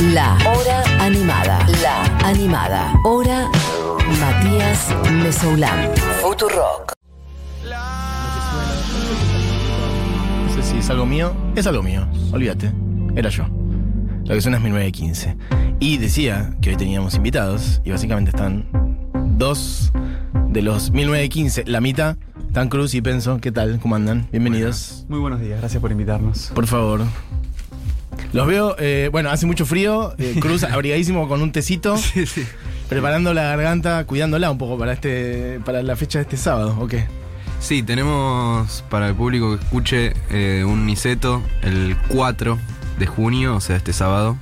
La Hora Animada. La Animada. Hora Matías Mesoulán. Futurock. No sé si es algo mío. Es algo mío. Olvídate. Era yo. Lo que suena es 1915. Y decía que hoy teníamos invitados. Y básicamente están dos de los 1915. La mitad. Tan Cruz y Penso. ¿Qué tal? ¿Cómo andan? Bienvenidos. Muy buenos días, gracias por invitarnos. Por favor. Los veo, eh, bueno, hace mucho frío. eh, Cruz abrigadísimo con un tecito. Sí, sí. Preparando la garganta, cuidándola un poco para este para la fecha de este sábado, ¿o qué? Sí, tenemos para el público que escuche eh, un Niceto el 4 de junio, o sea, este sábado,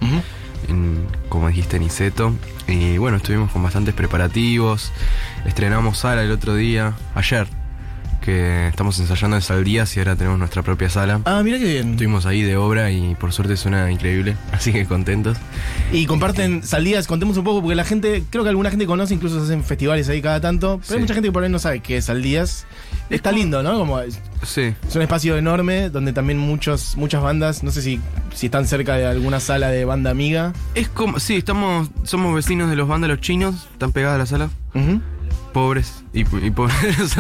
en, como dijiste, Niceto. Y bueno, estuvimos con bastantes preparativos. Estrenamos sala el otro día, ayer, que estamos ensayando en Saldías y ahora tenemos nuestra propia sala. Ah, mira qué bien. Estuvimos ahí de obra y por suerte suena increíble, así que contentos. Y comparten salidas, contemos un poco, porque la gente, creo que alguna gente conoce, incluso se hacen festivales ahí cada tanto, pero hay Sí. mucha gente que por ahí no sabe qué es Saldías. Está lindo, ¿no? Como Sí, es un espacio enorme donde también muchos, muchas bandas, no sé si, si están cerca de alguna sala de banda amiga. es como, sí, estamos, somos vecinos de los vándalos chinos, están pegadas a la sala. Ujú. Pobres y, y pobres.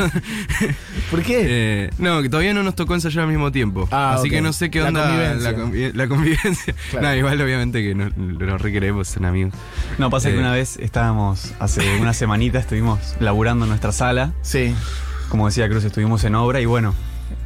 ¿Por qué? Eh, no, que todavía no nos tocó ensayar al mismo tiempo. Ah, Así que no sé qué La onda convivencia. la, convi- la convivencia. Claro. No, igual obviamente que no, lo requeremos, son amigos. No, pasa Eh. que una vez estábamos, hace una semanita estuvimos laburando en nuestra sala. sí. Como decía Cruz, estuvimos en obra y bueno,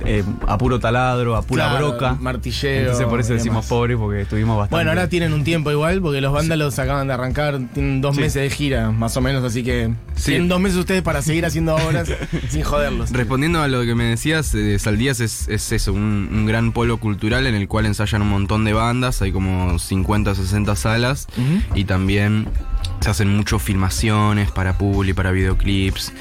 eh, a puro taladro, a pura Claro, broca. Martillero. Entonces por eso decimos pobres porque estuvimos bastante. Bueno, ahora tienen un tiempo igual, porque los vándalos acaban de arrancar, tienen dos Sí. meses de gira, más o menos, así que Sí. tienen dos meses ustedes para seguir haciendo obras sin joderlos. Respondiendo a lo que me decías, eh, Saldías es, es eso, un, un gran polo cultural en el cual ensayan un montón de bandas, hay como 50, 60 salas y también se hacen muchas filmaciones para publi, para videoclips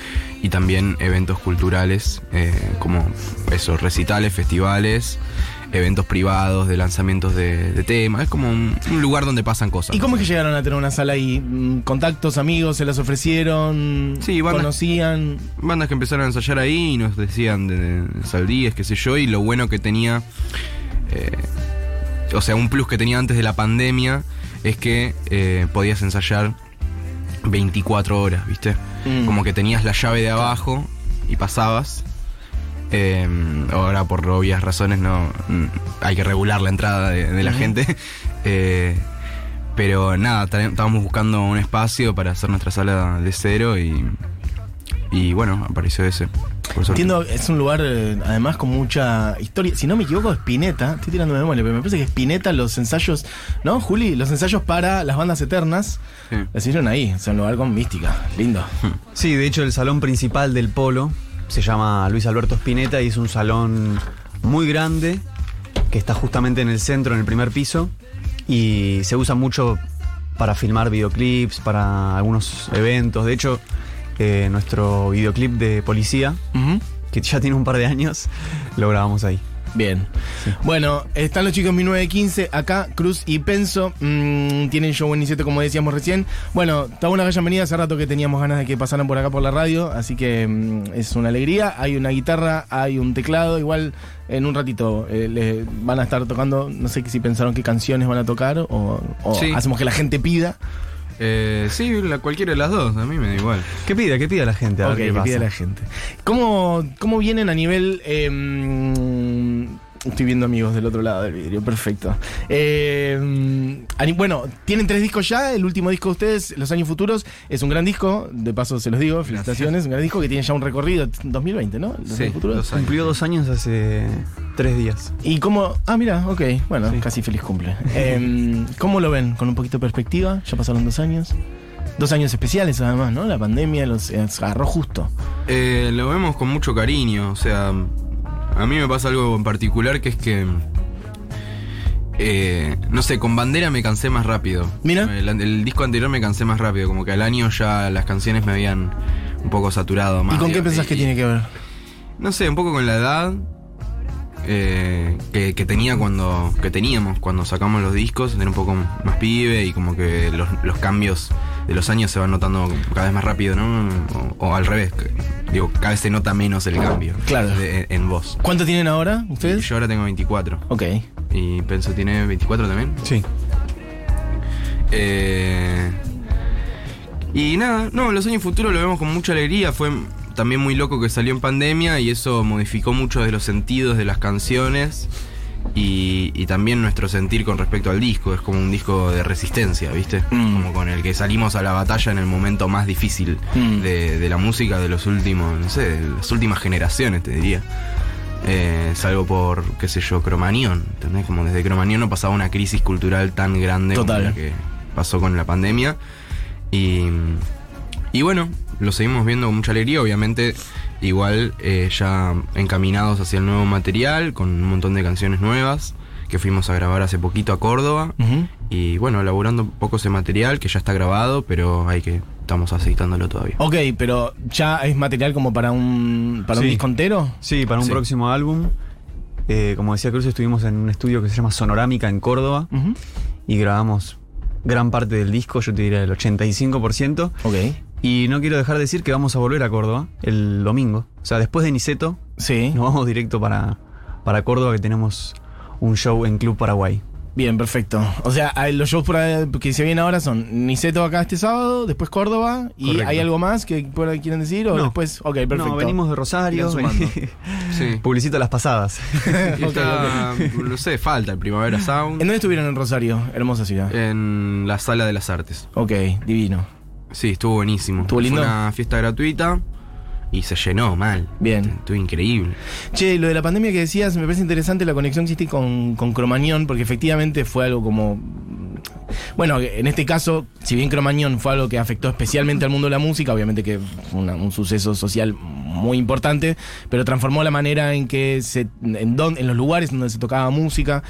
y también eventos culturales eh, como eso, recitales, festivales, eventos privados de lanzamientos de, de temas, es como un, un lugar donde pasan cosas. ¿Y cómo es que llegaron a tener una sala ahí? Mm, ¿Contactos, amigos, se las ofrecieron? Sí, bandas- ¿Conocían? bandas que empezaron a ensayar ahí y nos decían de, de Saldías, qué sé yo, y lo bueno que tenía, eh, o sea, un plus que tenía antes de la pandemia es que eh, podías ensayar 24 horas, ¿viste? Mm. Como que tenías la llave de abajo y pasabas. Eh, ahora por obvias razones no mm, hay que regular la entrada de, de la gente. Eh, pero nada, estábamos buscando un espacio para hacer nuestra sala de cero y, y bueno, apareció ese. por. Entiendo, es un lugar eh, además con mucha historia. Si no me equivoco, Spinetta, estoy tirando de memoria, pero me parece que Spinetta, los ensayos, ¿no, Juli? Los ensayos para las bandas eternas, Sí. hicieron ahí. Es un lugar con mística. Lindo. Sí, de hecho el salón principal del polo se llama Luis Alberto Spinetta y es un salón muy grande que está justamente en el centro, en el primer piso, y se usa mucho para filmar videoclips, para algunos eventos. De hecho, eh, nuestro videoclip de policía, que ya tiene un par de años, lo grabamos ahí. Bien. Bueno, están los chicos 1915, acá Cruz y Penso. mm, tienen show en Niceto, como decíamos recién. Bueno, está una que hayan venido hace rato que teníamos ganas de que pasaran por acá por la radio, así que mm, es una alegría. Hay una guitarra, hay un teclado. Igual en un ratito eh, le van a estar tocando, no sé si pensaron qué canciones van a tocar o, o Sí. hacemos que la gente pida. Eh, sí, la, cualquiera de las dos, a mí me da igual. ¿Qué pida? ¿Qué pida la gente? A ver qué que pasa. pida la gente. ¿Cómo, cómo vienen a nivel... eh, estoy viendo amigos del otro lado del vidrio, perfecto. Eh, bueno, tienen tres discos ya, el último disco de ustedes, Los Años Futuros, es un gran disco, de paso se los digo, felicitaciones, un gran disco que tiene ya un recorrido, 2020, ¿no? Los Sí, Años Futuros. dos años. Cumplió dos años hace tres días. ¿Y cómo...? Ah, mira, ok, bueno, Sí. casi feliz cumple. Eh, ¿Cómo lo ven? Con un poquito de perspectiva, ya pasaron dos años. Dos años especiales además, ¿no? La pandemia los eh, agarró justo. Eh, lo vemos con mucho cariño, o sea, a mí me pasa algo en particular que es que, eh, no sé, con Bandera me cansé más rápido. Mira. El, el disco anterior me cansé más rápido, como que al año ya las canciones me habían un poco saturado más. ¿Y con qué pensás que tiene que ver? No sé, un poco con la edad eh, que, que tenía cuando que teníamos cuando sacamos los discos, era un poco más pibe y como que los, los cambios de los años se van notando cada vez más rápido, ¿no? O, o al revés, digo, cada vez se nota menos el cambio Claro. de- en vos. ¿Cuánto tienen ahora ustedes? Yo ahora tengo 24 Ok. y Penso tiene 24 también. Sí. Eh, y nada, no, los años futuros lo vemos con mucha alegría. Fue también muy loco que salió en pandemia y eso modificó muchos de los sentidos de las canciones y, y también nuestro sentir con respecto al disco. Es como un disco de resistencia, ¿viste? Mm. Como con el que salimos a la batalla en el momento más difícil Mm. de, de la música de los últimos, no sé, de las últimas generaciones, te diría. Eh, salvo por, qué sé yo, Cromañón. ¿Entendés? Como desde Cromañón no pasaba una crisis cultural tan grande Total. como la que pasó con la pandemia. Y, y bueno, lo seguimos viendo con mucha alegría, obviamente igual eh, ya encaminados hacia el nuevo material, con un montón de canciones nuevas que fuimos a grabar hace poquito a Córdoba. Y bueno, elaborando un poco ese material que ya está grabado, pero hay que, estamos aceitándolo todavía. Ok, pero ya es material como para un, para un disco entero. Sí, para un Sí. próximo álbum. Eh, como decía Cruz, estuvimos en un estudio que se llama Sonorámica en Córdoba y grabamos gran parte del disco, yo te diría el 85%. Ok. Y no quiero dejar de decir que vamos a volver a Córdoba el domingo. O sea, después de Niceto, Sí. nos vamos directo para, para Córdoba que tenemos un show en Club Paraguay. Bien, perfecto. O sea, hay- los shows por ahí que se vienen ahora son Niceto acá este sábado, después Córdoba. ¿Y Correcto. hay algo más que por ahí quieren decir? ¿O No. después? Ok, perfecto. No, venimos de Rosario. Sí. Publicito las pasadas. No sé, falta el Primavera Sound ¿En dónde estuvieron en Rosario? Hermosa ciudad. en la Sala de las Artes. Ok, divino. Sí, estuvo buenísimo. ¿Estuvo lindo? Fue una fiesta gratuita y se llenó mal. Bien. Estuvo increíble. Che, lo de la pandemia que decías, me parece interesante la conexión que hiciste con, con Cromañón, porque efectivamente fue algo como. Bueno, en este caso, si bien Cromañón fue algo que afectó especialmente al mundo de la música, obviamente que fue una- un suceso social muy importante, pero transformó la manera en que se. en, don- en los lugares donde se tocaba música.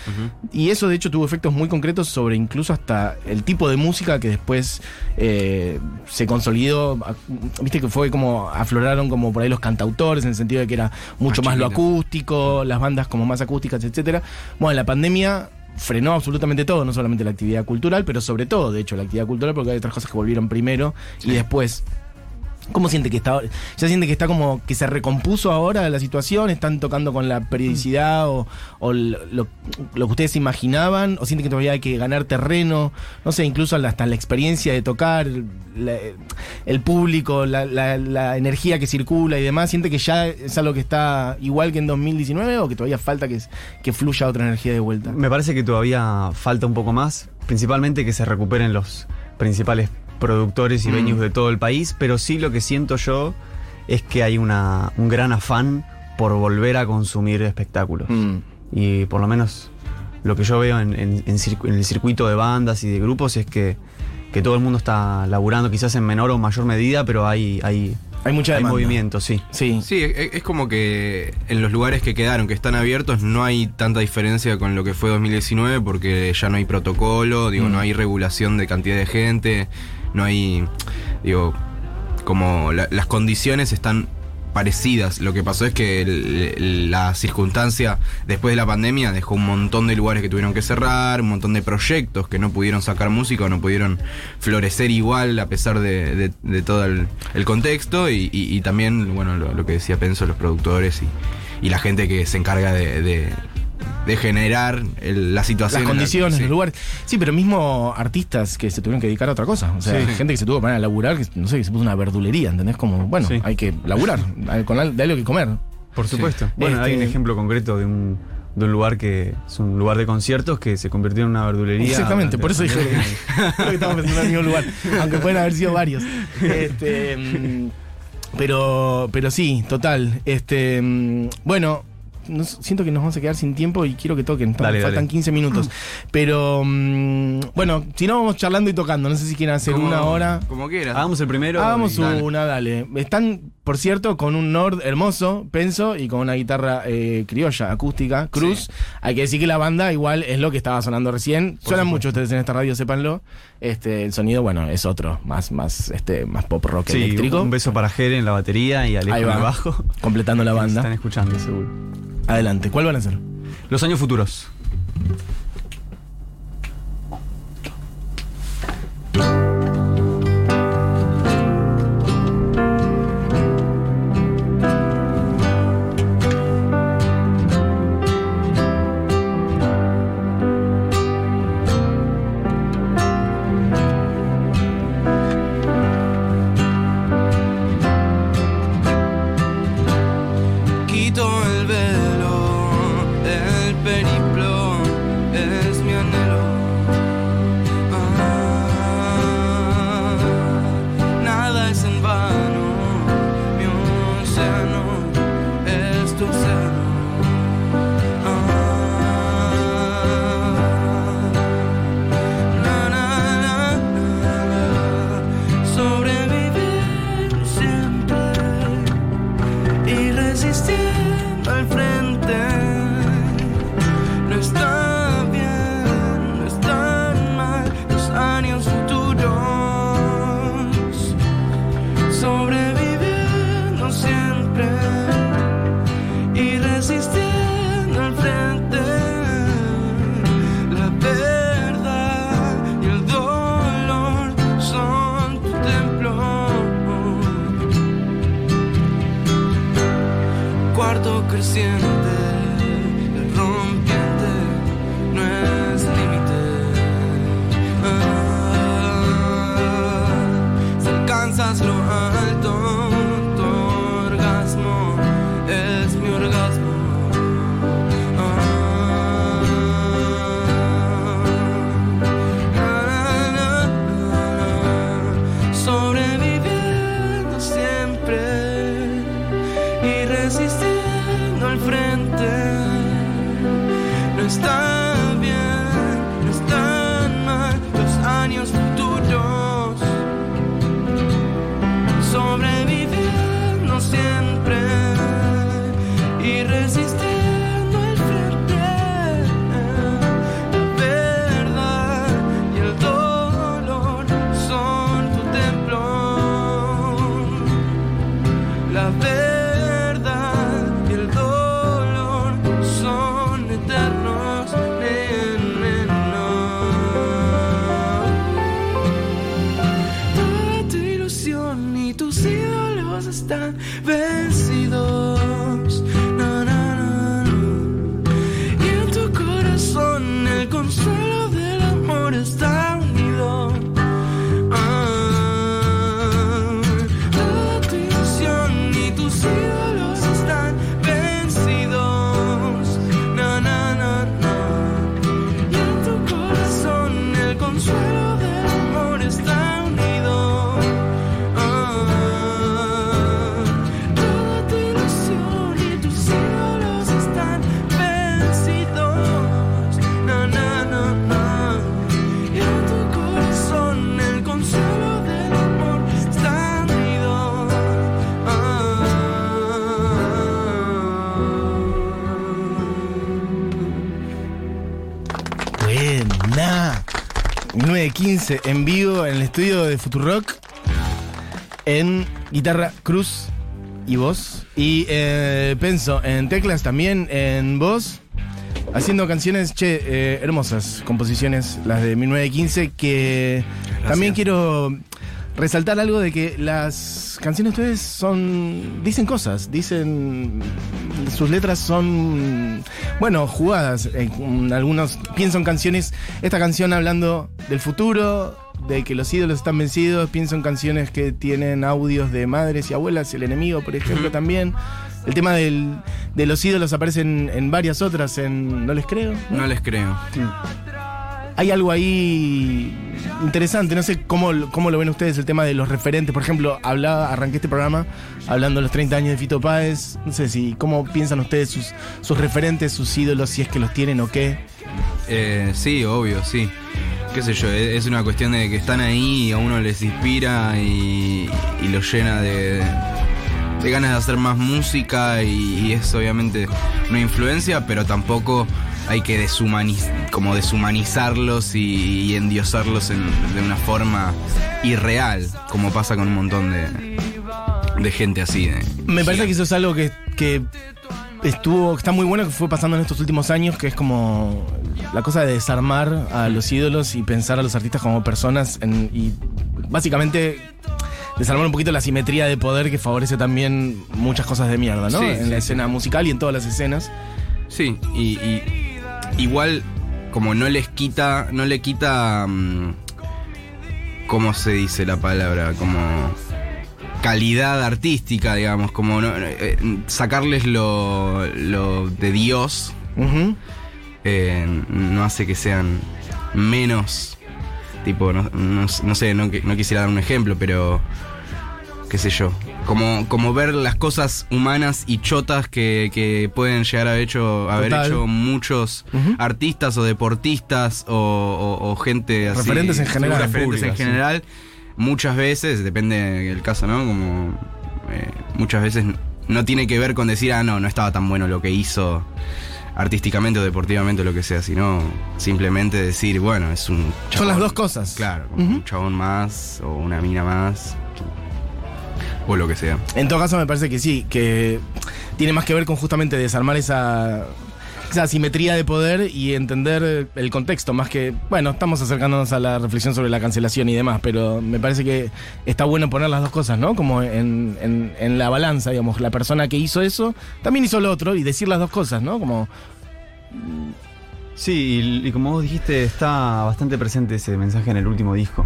Y eso de hecho tuvo efectos muy concretos sobre incluso hasta el tipo de música que después eh, se consolidó. A- Viste que fue como afloraron como por ahí los cantautores en el sentido de que era mucho Más más, lo acústico, las bandas como más acústicas, etcétera. Bueno, la pandemia frenó absolutamente todo, no solamente la actividad cultural, pero sobre todo, de hecho, la actividad cultural, porque hay otras cosas que volvieron primero y después. ¿Cómo siente que está? ¿Ya siente que está como que se recompuso ahora la situación? ¿Están tocando con la periodicidad o, lo, que ustedes imaginaban? ¿O siente que todavía hay que ganar terreno? No sé, incluso hasta la experiencia de tocar, el público, la, energía que circula y demás. ¿Siente que ya es algo que está igual que en 2019 o que todavía falta que fluya otra energía de vuelta? Me parece que todavía falta un poco más, principalmente que se recuperen los principales productores y Mm. venues de todo el país, pero sí lo que siento yo es que hay una, un gran afán por volver a consumir espectáculos. Mm. Y por lo menos lo que yo veo en, en- en circu- en el circuito de bandas y de grupos es que, que todo el mundo está laburando quizás en menor o mayor medida, pero hay, hay, Hay mucha hay movimiento, sí. Sí. Sí, es, es como que en los lugares que quedaron, que están abiertos, no hay tanta diferencia con lo que fue 2019 porque ya no hay protocolo, digo, Mm. no hay regulación de cantidad de gente, no hay, digo, como la- las condiciones están parecidas. Lo que pasó es que la circunstancia después de la pandemia dejó un montón de lugares que tuvieron que cerrar, un montón de proyectos que no pudieron sacar música o no pudieron florecer igual a pesar de, de- todo el, contexto y, y- también, bueno, lo, que decía Penso, los productores y, y la gente que se encarga de- de generar el- la situación. las en la- condiciones, sí. los lugares. Sí, pero mismo artistas que se tuvieron que dedicar a otra cosa. O sea, Sí. gente que se tuvo que poner a laburar, que no sé, que se puso una verdulería, ¿entendés? Como, bueno, Sí. hay que laburar, hay- con al- de algo que comer. Por supuesto. Bueno, Este- hay un ejemplo concreto de un, de un lugar que es un lugar de conciertos que se convirtió en una verdulería. Exactamente, por eso dije que estamos pensando en el mismo lugar, aunque pueden haber sido varios. Este, mm, pero, pero sí, total. Este, mm, bueno, nos- siento que nos vamos a quedar sin tiempo y quiero que toquen. Dale, Faltan dale. 15 minutos. Pero mm, bueno, si no vamos charlando y tocando. No sé si quieren hacer Como- una hora. Como quieras. Hagamos el primero. Hagamos dale. una, dale. Están, por cierto, con un Nord hermoso, penso, y con una guitarra eh, criolla, acústica, Cruz. Sí. Hay que decir que la banda igual es lo que estaba sonando recién. Suenan mucho ustedes en esta radio, sépanlo. Este, el sonido, bueno, es otro, más, más, este, más pop rock Sí, eléctrico. un beso para Jere en la batería y Alejo Ahí en va. el bajo. Completando la Nos Están banda. escuchando, seguro. Adelante, ¿cuál van a hacer? Los años futuros. 9.15 en vivo en el estudio de Futurock. En guitarra Cruz y voz. Y eh, Penso en teclas también en voz. Haciendo canciones, che, eh, hermosas composiciones, las de 1915, que también quiero resaltar algo de que las canciones de ustedes son. dicen cosas, dicen. sus letras son. bueno, jugadas. En algunos pienso en canciones. Esta canción hablando del futuro, de que los ídolos están vencidos. Pienso en canciones que tienen audios de madres y abuelas, el enemigo, por ejemplo, también. El tema del- de los ídolos aparece en, en varias otras, en No les creo. No les creo. Hay algo ahí interesante, no sé cómo, cómo lo ven ustedes, el tema de los referentes. Por ejemplo, hablaba, arranqué este programa hablando de los 30 años de Fito Páez. No sé si, ¿cómo piensan ustedes sus, sus referentes, sus ídolos, si es que los tienen o qué? Eh, sí, obvio, sí. Qué sé yo, e- es una cuestión de que están ahí y a uno les inspira y, y los llena de, de ganas de hacer más música y es obviamente una influencia, pero tampoco hay que deshumaniz- como deshumanizarlos y, y endiosarlos en- de una forma irreal, como pasa con un montón de, de gente así. de- Me parece que eso es algo que, que estuvo, está muy bueno que fue pasando en estos últimos años, que es como la cosa de desarmar a los ídolos y pensar a los artistas como personas en- y básicamente desarmar un poquito la simetría de poder que favorece también muchas cosas de mierda, ¿no? Sí, en sí, la sí. escena musical y en todas las escenas. Sí, y, y igual como no les quita, no le quita, mm, ¿cómo se dice la palabra? Como calidad artística, digamos, como no- eh, sacarles lo, lo de Dios eh, no hace que sean menos, tipo, no, no- no sé, no, no quisiera dar un ejemplo, pero qué sé yo, como, como ver las cosas humanas y chotas que, que pueden llegar a haber hecho, haber Total. hecho muchos artistas o deportistas o, o- o gente así. Referentes en general. Referentes en sí. general. Muchas veces, depende del caso, ¿no? Como eh, muchas veces no tiene que ver con decir, ah, no, no estaba tan bueno lo que hizo artísticamente o deportivamente o lo que sea, sino simplemente decir, bueno, es un Son chabón. las dos cosas. Claro, un chabón más o una mina más o lo que sea. En todo caso, me parece que sí, que tiene más que ver con justamente desarmar esa, esa simetría de poder y entender el contexto, más que, bueno, estamos acercándonos a la reflexión sobre la cancelación y demás, pero me parece que está bueno poner las dos cosas, ¿no? Como en, en- en la balanza, digamos, la persona que hizo eso también hizo lo otro y decir las dos cosas, ¿no? Como, Sí, y, y como vos dijiste, está bastante presente ese mensaje en el último disco,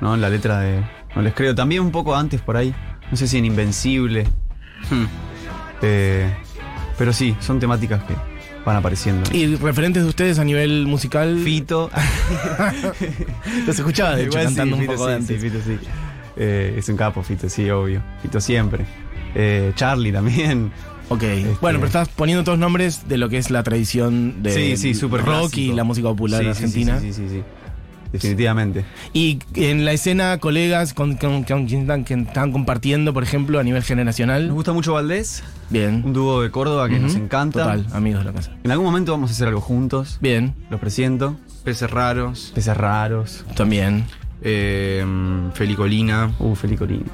¿no? En la letra de No les creo. También un poco antes por ahí. No sé si en Invencible. Hmm. eh, pero sí, son temáticas que van apareciendo. y referentes de ustedes a nivel musical. Fito. Los escuchaba, de hecho, Igual sí, cantando un Fito poco sí, de antes. sí, Fito sí. Eh, es un capo, Fito, sí, obvio. Fito siempre. Eh, Charlie también. Ok. Este- Bueno, pero estás poniendo todos nombres de lo que es la tradición de sí, sí, súper rock y la música popular Sí, sí, sí, argentina. Sí, sí, sí, sí. Definitivamente. Y en la escena, colegas con, con- con quien están, que están compartiendo, por ejemplo, a nivel Nos generacional. gusta mucho Valdés, Bien. un dúo de Córdoba que nos encanta. Total, amigos de la casa. En algún momento vamos a hacer algo juntos. Bien, Lo presiento. Peces raros. Peces raros. también. Eh, Felicolina. Uh, Felicolín.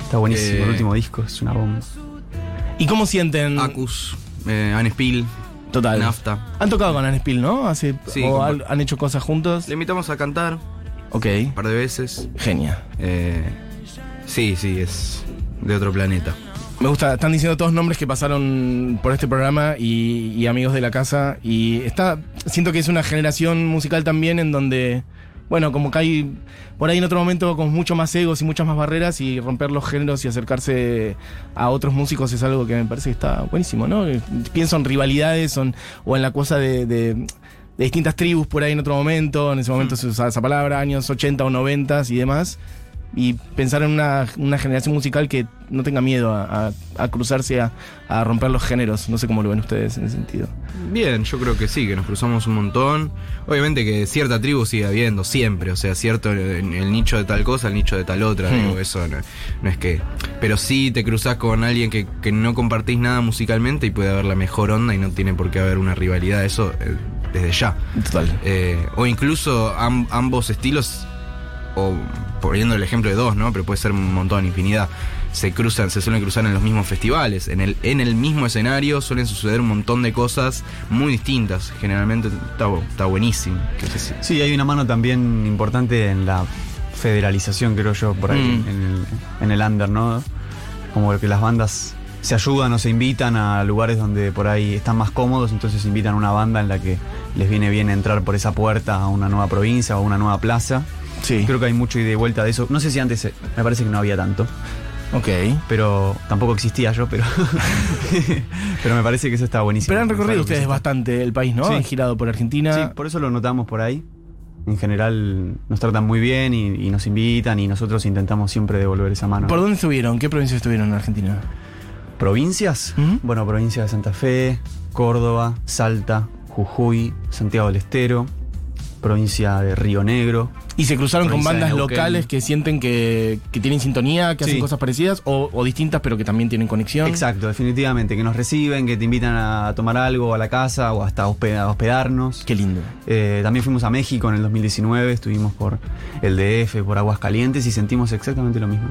Está buenísimo. Eh, El último disco es una bomba. ¿Y cómo sienten? Acus. Eh, Anespil. Total. Nafta. Han tocado con Anespil, ¿no? Hace, Sí, o han hecho cosas juntos. Le invitamos a cantar Ok, un par de veces. genia. Eh, sí, sí, es de otro planeta. Me gusta, están diciendo todos nombres que pasaron por este programa y, y amigos de la casa. Y está, siento que es una generación musical también en donde, bueno, como que hay por ahí en otro momento con mucho más egos y muchas más barreras y romper los géneros y acercarse a otros músicos es algo que me parece que está buenísimo, ¿no? Pienso en rivalidades son- o en la cosa de, de- de distintas tribus por ahí en otro momento, en ese momento se usaba esa palabra, años 80 o 90 y demás. Y pensar en una, una generación musical que no tenga miedo a, a- a cruzarse, a, a romper los géneros. No sé cómo lo ven ustedes en ese sentido. Bien, yo creo que sí, que nos cruzamos un montón. Obviamente que cierta tribu sigue habiendo, siempre. O sea, cierto, el, el nicho de tal cosa, el nicho de tal otra. Hmm. Digo, eso no, no es que. Pero sí te cruzas con alguien que, que no compartís nada musicalmente y puede haber la mejor onda y no tiene por qué haber una rivalidad. Eso eh, desde ya. Total. Eh, o incluso am- ambos estilos, o poniendo el ejemplo de dos, ¿no? Pero puede ser un montón, infinidad. Se cruzan, se suelen cruzar en los mismos festivales. En el, en el mismo escenario suelen suceder un montón de cosas muy distintas. Generalmente está, está buenísimo. Sí, hay una mano también importante en la federalización, creo yo, por ahí, Mm. en, el, en el under, ¿no? Como que las bandas se ayudan o se invitan a lugares donde por ahí están más cómodos, entonces invitan a una banda en la que les viene bien entrar por esa puerta a una nueva provincia o a una nueva plaza. Sí. Creo que hay mucho ida y vuelta de eso. No sé si antes, eh, me parece que no había tanto, Ok. pero tampoco existía yo, pero, pero me parece que eso está buenísimo. Pero han recorrido ustedes está- bastante el país, ¿no? Sí. Han girado por Argentina. Sí, por eso lo notamos por ahí. En general nos tratan muy bien y, y nos invitan y nosotros intentamos siempre devolver esa mano. ¿Por dónde estuvieron? ¿Qué provincias estuvieron en Argentina? ¿Provincias? Bueno, provincia de Santa Fe, Córdoba, Salta, Jujuy, Santiago del Estero, provincia de Río Negro. ¿Y se cruzaron con bandas locales que sienten que, que tienen sintonía, que hacen cosas parecidas o, o distintas pero que también tienen conexión? Exacto, definitivamente, que nos reciben, que te invitan a tomar algo a la casa o hasta a hospe- a hospedarnos. Qué lindo. Eh, también fuimos a México en el 2019, estuvimos por el DF, por Aguascalientes y sentimos exactamente lo mismo.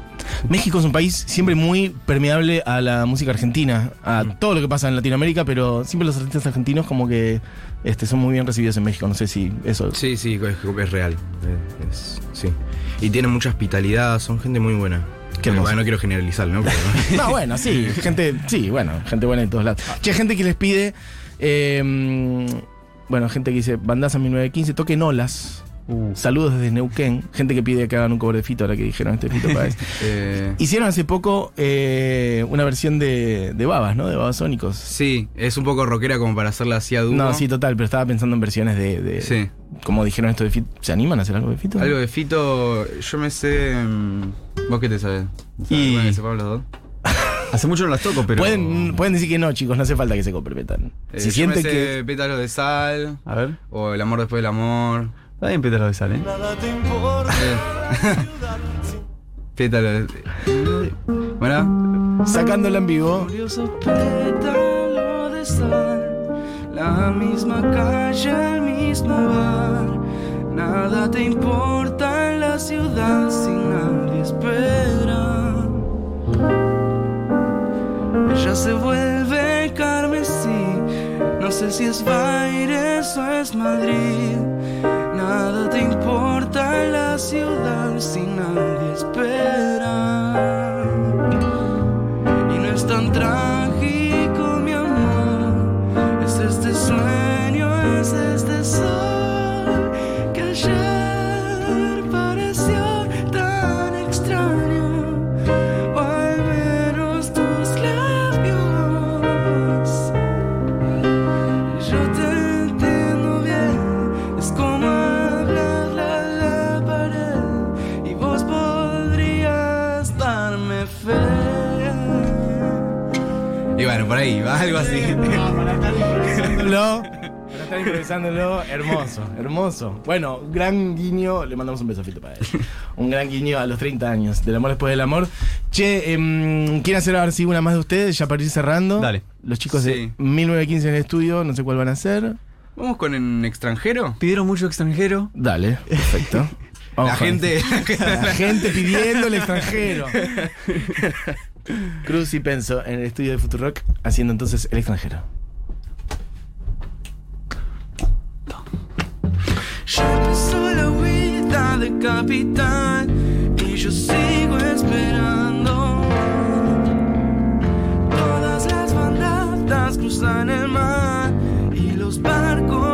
México es un país siempre muy permeable a la música argentina, a Mm. todo lo que pasa en Latinoamérica, pero siempre los artistas argentinos como que este, son muy bien recibidos en México. No sé si eso... Sí, sí, es, es real. Es- sí. Y tienen mucha hospitalidad, son gente muy buena. Qué Bueno, no quiero generalizar, ¿no? Pero- No, bueno, sí, gente, sí, bueno, gente buena en todos lados. Che, gente que les pide, eh, bueno, gente que dice, bandaza 1915, toquen olas. Saludos desde Neuquén. Gente que pide que hagan un cover de Fito, ahora que dijeron este Fito Páez. Eh, Hicieron hace poco eh, una versión de, de Babas, ¿no? De Babasónicos. sí, es un poco rockera como para hacerla así a dúo. No, sí, total, pero estaba pensando en versiones de. de- Sí. Como dijeron esto de Fito. ¿Se animan a hacer algo de Fito? Algo de Fito, yo me sé. mm, ¿Vos qué te sabes? Y- Bueno, que sepamos los dos. Hace mucho no las toco, pero... Pueden, pueden decir que no, chicos, no hace falta que se comprometan. Eh, si sienten que. Pétalos de Sal, A ver. o El amor después del amor. Está bien Pétalo de Sal, ¿eh? Pétalos de. Bueno, Sacándola en vivo. Curioso pétalo de sal, la misma calle, el mismo bar. Nada te importa en la ciudad si nadie espera. Ella se vuelve carmesí, no sé si es Baires o es Madrid. Nada te importa la ciudad si nadie espera. Y no es tan y bueno, por ahí, va algo así. No. están improvisándolo. Hermoso, hermoso. Bueno, gran guiño. Le mandamos un beso a Fito para él. Un gran guiño a los 30 años. Del amor después del amor. Che, em, ¿quieren hacer ahora sí una más de ustedes? Ya para ir cerrando. Dale. Los chicos de Sí. 1915 en el estudio, no sé cuál van a hacer. ¿Vamos con en extranjero? Pidieron mucho extranjero. Dale, perfecto. Vamos La con gente. La gente pidiendo el extranjero. Cruz y Penso en el estudio de Futurock haciendo entonces el extranjero. Ya pasó la huida de capitán y yo sigo esperando. Todas las bandadas cruzan el mar y los barcos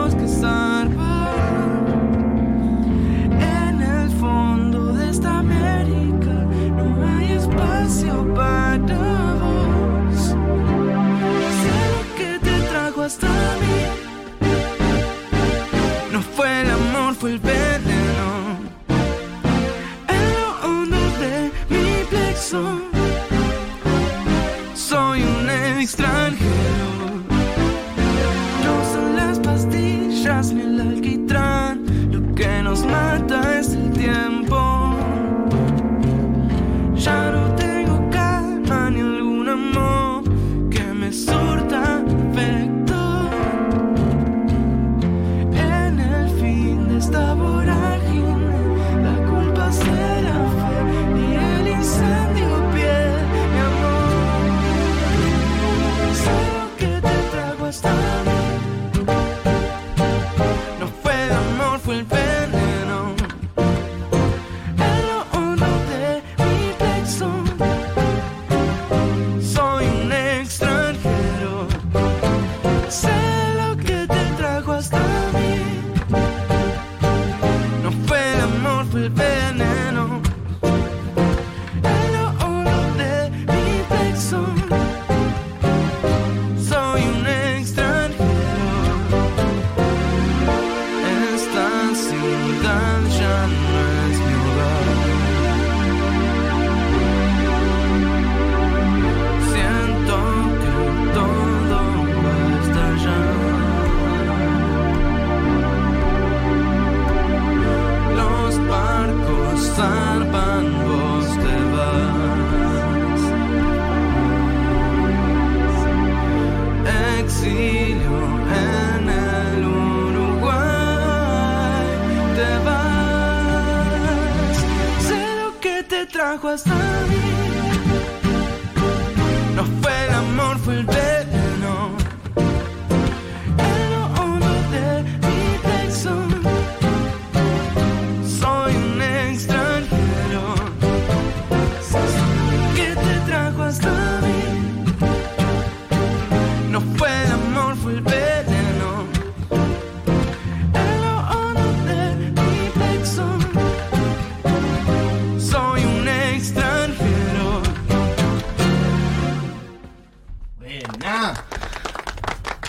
zarpan, vos te vas. Exilio en el Uruguay, te vas. Sé lo que te trajo hasta.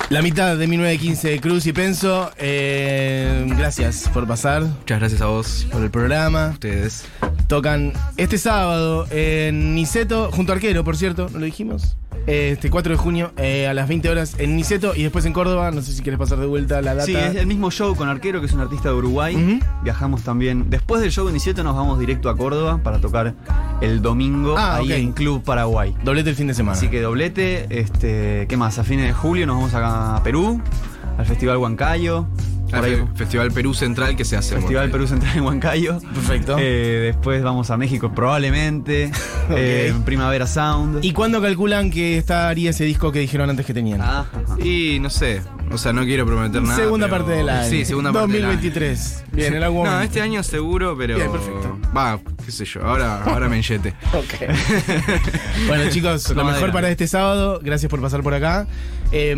La mitad de 1915 de Cruz y Penso. eh, gracias por pasar Muchas gracias a vos, por el programa. ustedes. Tocan este sábado en Niceto, junto a Arquero, por cierto, ¿no lo dijimos? Este 4 de junio eh, a las 20 horas en Niceto y después en Córdoba. No sé si quieres pasar de vuelta la data. Sí, es el mismo show con Arquero, que es un artista de Uruguay. Viajamos también. Después del show de 17 nos vamos directo a Córdoba para tocar el domingo Ah, ahí en Club Paraguay. Doblete el fin de semana. Así que doblete, este, ¿qué más? A fines de julio nos vamos a Perú, al Festival Huancayo. Por Al ahí, Fe- Festival Perú Central que se hace. en Festival Perú Central en Huancayo. Perfecto. Eh, después vamos a México probablemente. Eh, Primavera Sound. ¿Y cuándo calculan que estaría ese disco que dijeron antes que tenían? Ah. Y no sé, o sea, no quiero prometer nada. segunda pero- parte del año. Sí, segunda parte del año. 2023. Bien, en algún No, este año seguro, pero. Bien, perfecto. Va, qué sé yo, ahora, ahora me enchete. Ok. bueno, chicos, lo mejor para este sábado. Gracias por pasar por acá. Eh,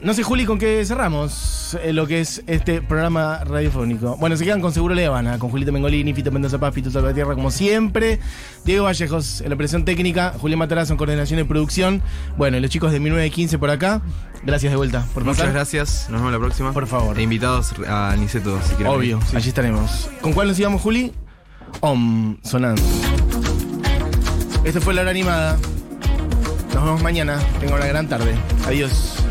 no sé, Juli, con qué cerramos eh, lo que es este programa radiofónico. Bueno, se quedan con Seguro Le Habana, con Julito Mengolini, Fito Mendoza Paz, Fito Salvatierra, como siempre. Diego Vallejos en la operación técnica, Julián Matarazo en coordinación y producción. Bueno, y los chicos de 1915 por acá. Gracias de vuelta por Muchas pasar. gracias, nos vemos la próxima. Por favor. E invitados a Niceto si quieren. Obvio, Sí. allí estaremos. ¿Con cuál nos íbamos, Juli? Om, sonando. Esto fue la hora animada. Nos vemos mañana. Tenga una gran tarde. Adiós.